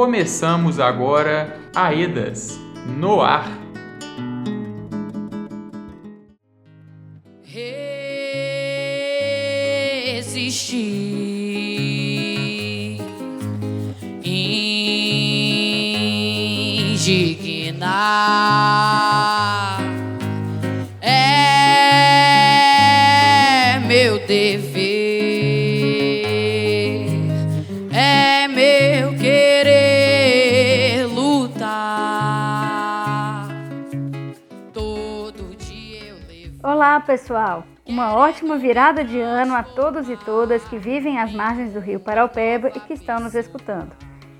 Começamos agora Aedas no ar. Resistir, indignar Olá, pessoal! Uma ótima virada de ano a todos e todas que vivem às margens do Rio Paraupeba e que estão nos escutando.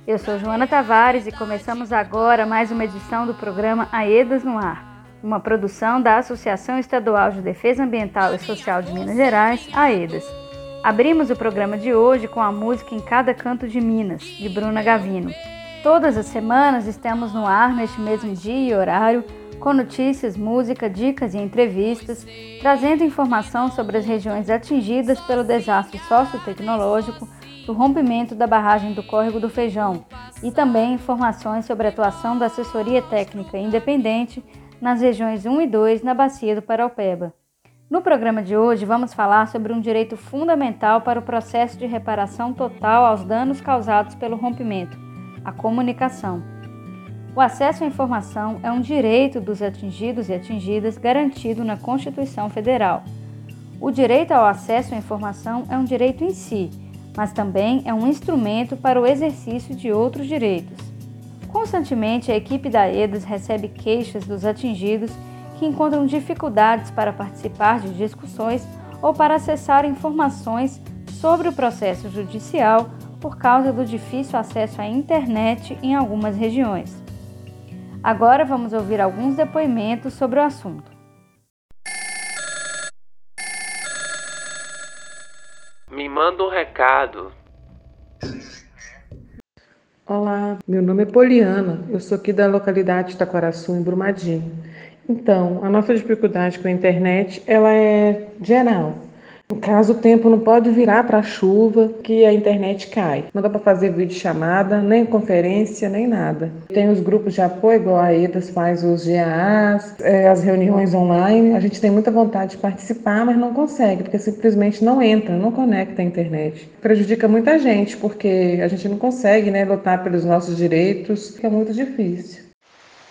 Eu sou Joana Tavares e começamos agora mais uma edição do programa Aedas no Ar, uma produção da Associação Estadual de Defesa Ambiental e Social de Minas Gerais, AEDAS. Abrimos o programa de hoje com a música Em Cada Canto de Minas, de Bruna Gavino. Todas as semanas estamos no ar neste mesmo dia e horário com notícias, música, dicas e entrevistas, trazendo informação sobre as regiões atingidas pelo desastre sociotecnológico do rompimento da barragem do Córrego do Feijão e também informações sobre a atuação da assessoria técnica independente nas regiões 1 e 2 na bacia do Paraupeba. No programa de hoje vamos falar sobre um direito fundamental para o processo de reparação total aos danos causados pelo rompimento, a comunicação. O acesso à informação é um direito dos atingidos e atingidas garantido na Constituição Federal. O direito ao acesso à informação é um direito em si, mas também é um instrumento para o exercício de outros direitos. Constantemente, a equipe da EDAS recebe queixas dos atingidos que encontram dificuldades para participar de discussões ou para acessar informações sobre o processo judicial por causa do difícil acesso à internet em algumas regiões. Agora vamos ouvir alguns depoimentos sobre o assunto. Me manda um recado. Olá, meu nome é Poliana, eu sou aqui da localidade de Taquaraçu, em Brumadinho. Então, a nossa dificuldade com a internet, ela é geral. Caso, o tempo não pode virar para chuva, que a internet cai. Não dá para fazer vídeo chamada, nem conferência, nem nada. Tem os grupos de apoio, igual a EDAS faz os GAAs, é, as reuniões online. A gente tem muita vontade de participar, mas não consegue, porque simplesmente não entra, não conecta a internet. Prejudica muita gente, porque a gente não consegue né, lutar pelos nossos direitos, que é muito difícil.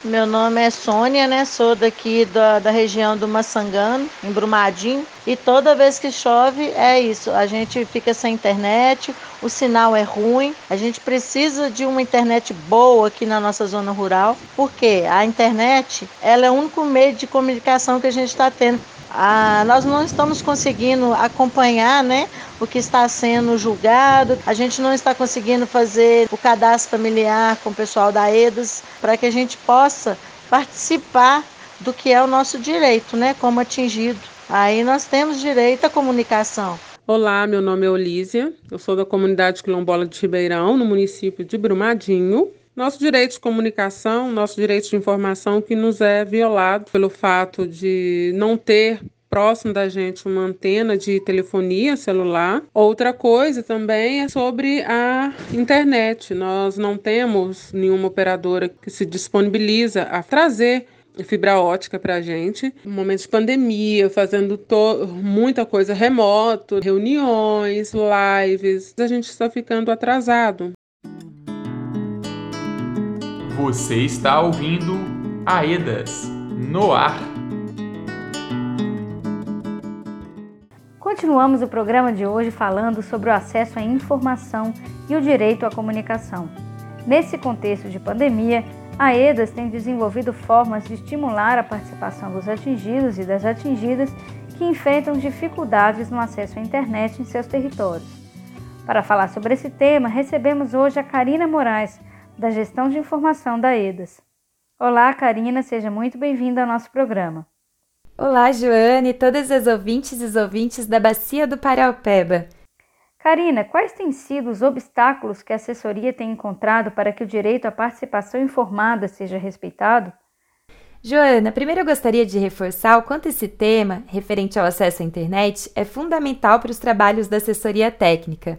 Meu nome é Sônia, né? Sou daqui da, da região do Massangano, em Brumadinho. E toda vez que chove é isso. A gente fica sem internet, o sinal é ruim. A gente precisa de uma internet boa aqui na nossa zona rural, porque a internet ela é o único meio de comunicação que a gente está tendo. Ah, nós não estamos conseguindo acompanhar né, o que está sendo julgado, a gente não está conseguindo fazer o cadastro familiar com o pessoal da EDAS para que a gente possa participar do que é o nosso direito, né, como atingido. Aí nós temos direito à comunicação. Olá, meu nome é Olísia, eu sou da comunidade quilombola de Ribeirão, no município de Brumadinho. Nosso direito de comunicação, nosso direito de informação que nos é violado pelo fato de não ter próximo da gente uma antena de telefonia celular. Outra coisa também é sobre a internet. Nós não temos nenhuma operadora que se disponibiliza a trazer fibra ótica para a gente. No momento de pandemia, fazendo muita coisa remoto, reuniões, lives, a gente está ficando atrasado. Você está ouvindo Aedas no ar. Continuamos o programa de hoje falando sobre o acesso à informação e o direito à comunicação. Nesse contexto de pandemia, a EDAS tem desenvolvido formas de estimular a participação dos atingidos e das atingidas que enfrentam dificuldades no acesso à internet em seus territórios. Para falar sobre esse tema, recebemos hoje a Karina Moraes, da Gestão de Informação da EDAS. Olá, Karina, seja muito bem-vinda ao nosso programa. Olá, Joane e todas as ouvintes e ouvintes da Bacia do Paraupeba. Karina, quais têm sido os obstáculos que a assessoria tem encontrado para que o direito à participação informada seja respeitado? Joana, primeiro eu gostaria de reforçar o quanto esse tema, referente ao acesso à internet, é fundamental para os trabalhos da assessoria técnica.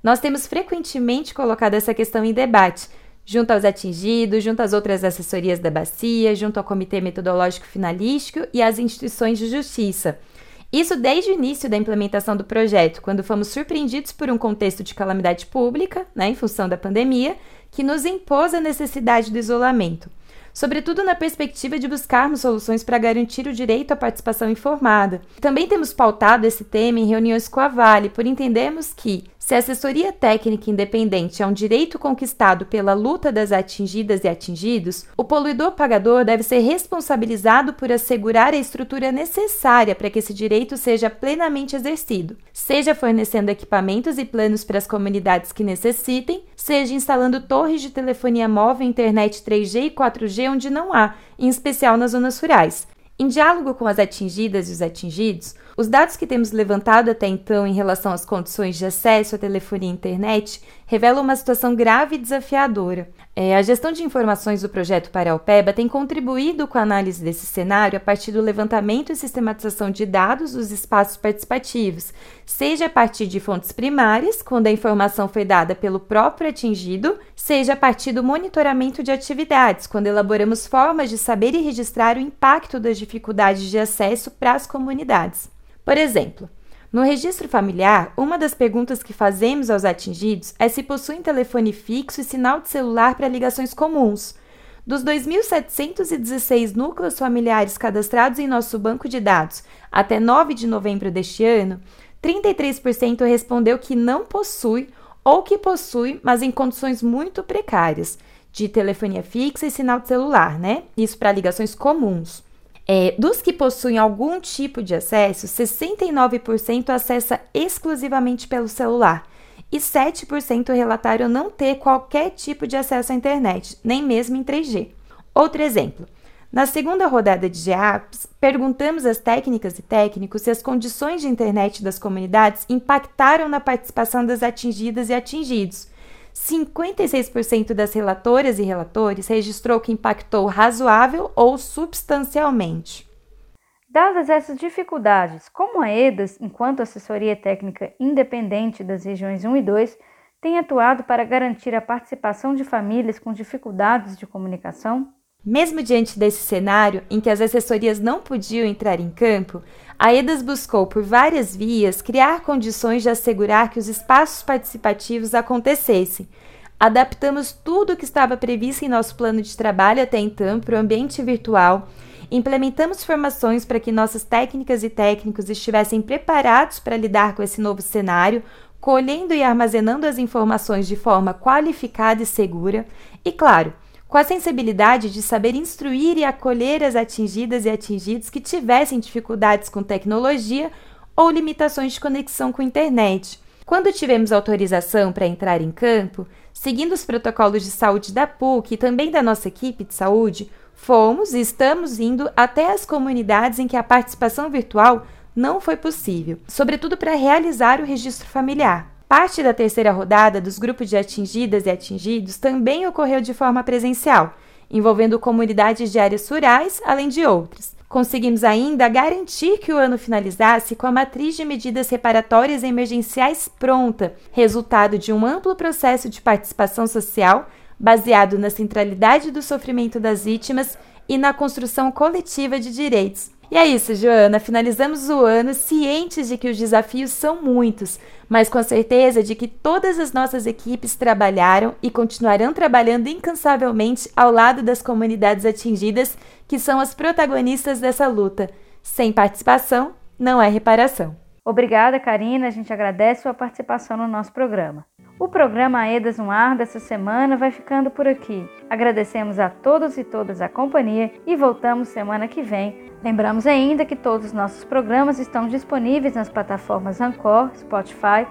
Nós temos frequentemente colocado essa questão em debate, junto aos atingidos, junto às outras assessorias da bacia, junto ao Comitê Metodológico Finalístico e às instituições de justiça. Isso desde o início da implementação do projeto, quando fomos surpreendidos por um contexto de calamidade pública, né, em função da pandemia, que nos impôs a necessidade do isolamento sobretudo na perspectiva de buscarmos soluções para garantir o direito à participação informada. Também temos pautado esse tema em reuniões com a Vale, por entendermos que, se a assessoria técnica independente é um direito conquistado pela luta das atingidas e atingidos, o poluidor pagador deve ser responsabilizado por assegurar a estrutura necessária para que esse direito seja plenamente exercido, seja fornecendo equipamentos e planos para as comunidades que necessitem, seja instalando torres de telefonia móvel, internet 3G e 4G onde não há, em especial nas zonas rurais. Em diálogo com as atingidas e os atingidos, os dados que temos levantado até então em relação às condições de acesso à telefonia e internet revelam uma situação grave e desafiadora. É, a gestão de informações do projeto Paralpeba tem contribuído com a análise desse cenário a partir do levantamento e sistematização de dados dos espaços participativos, seja a partir de fontes primárias, quando a informação foi dada pelo próprio atingido, seja a partir do monitoramento de atividades, quando elaboramos formas de saber e registrar o impacto das dificuldades de acesso para as comunidades. Por exemplo, no registro familiar, uma das perguntas que fazemos aos atingidos é se possuem telefone fixo e sinal de celular para ligações comuns. Dos 2.716 núcleos familiares cadastrados em nosso banco de dados até 9 de novembro deste ano, 33% respondeu que não possui ou que possui, mas em condições muito precárias, de telefonia fixa e sinal de celular, né? Isso para ligações comuns. É, dos que possuem algum tipo de acesso, 69% acessa exclusivamente pelo celular e 7% relataram não ter qualquer tipo de acesso à internet, nem mesmo em 3G. Outro exemplo. Na segunda rodada de GEAPS, perguntamos às técnicas e técnicos se as condições de internet das comunidades impactaram na participação das atingidas e atingidos. 56% das relatoras e relatores registrou que impactou razoável ou substancialmente. Dadas essas dificuldades, como a EDAS, enquanto assessoria técnica independente das regiões 1 e 2, tem atuado para garantir a participação de famílias com dificuldades de comunicação? Mesmo diante desse cenário em que as assessorias não podiam entrar em campo, a EDAS buscou por várias vias criar condições de assegurar que os espaços participativos acontecessem. Adaptamos tudo o que estava previsto em nosso plano de trabalho até então para o ambiente virtual. Implementamos formações para que nossas técnicas e técnicos estivessem preparados para lidar com esse novo cenário, colhendo e armazenando as informações de forma qualificada e segura. E, claro, com a sensibilidade de saber instruir e acolher as atingidas e atingidos que tivessem dificuldades com tecnologia ou limitações de conexão com a internet. Quando tivemos autorização para entrar em campo, seguindo os protocolos de saúde da PUC e também da nossa equipe de saúde, fomos e estamos indo até as comunidades em que a participação virtual não foi possível, sobretudo para realizar o registro familiar. Parte da terceira rodada dos grupos de atingidas e atingidos também ocorreu de forma presencial, envolvendo comunidades de áreas rurais, além de outras. Conseguimos ainda garantir que o ano finalizasse com a matriz de medidas reparatórias emergenciais pronta, resultado de um amplo processo de participação social baseado na centralidade do sofrimento das vítimas e na construção coletiva de direitos, e é isso, Joana. Finalizamos o ano cientes de que os desafios são muitos, mas com certeza de que todas as nossas equipes trabalharam e continuarão trabalhando incansavelmente ao lado das comunidades atingidas, que são as protagonistas dessa luta. Sem participação, não é reparação. Obrigada, Karina. A gente agradece sua participação no nosso programa. O programa Aedas no Ar dessa semana vai ficando por aqui. Agradecemos a todos e todas a companhia e voltamos semana que vem. Lembramos ainda que todos os nossos programas estão disponíveis nas plataformas Anchor, Spotify,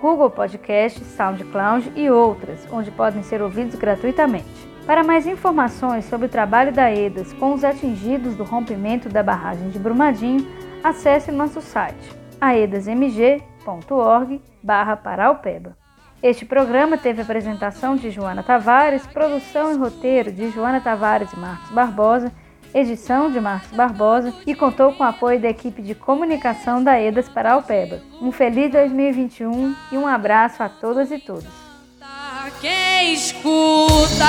Google Podcast, SoundCloud e outras, onde podem ser ouvidos gratuitamente. Para mais informações sobre o trabalho da EDAS com os atingidos do rompimento da barragem de Brumadinho, acesse nosso site aedasmg.org/paraupeba. Este programa teve apresentação de Joana Tavares, produção e roteiro de Joana Tavares e Marcos Barbosa, edição de Marcos Barbosa e contou com o apoio da equipe de comunicação da EDAS para Alpeba. Um feliz 2021 e um abraço a todas e todos. Quem escuta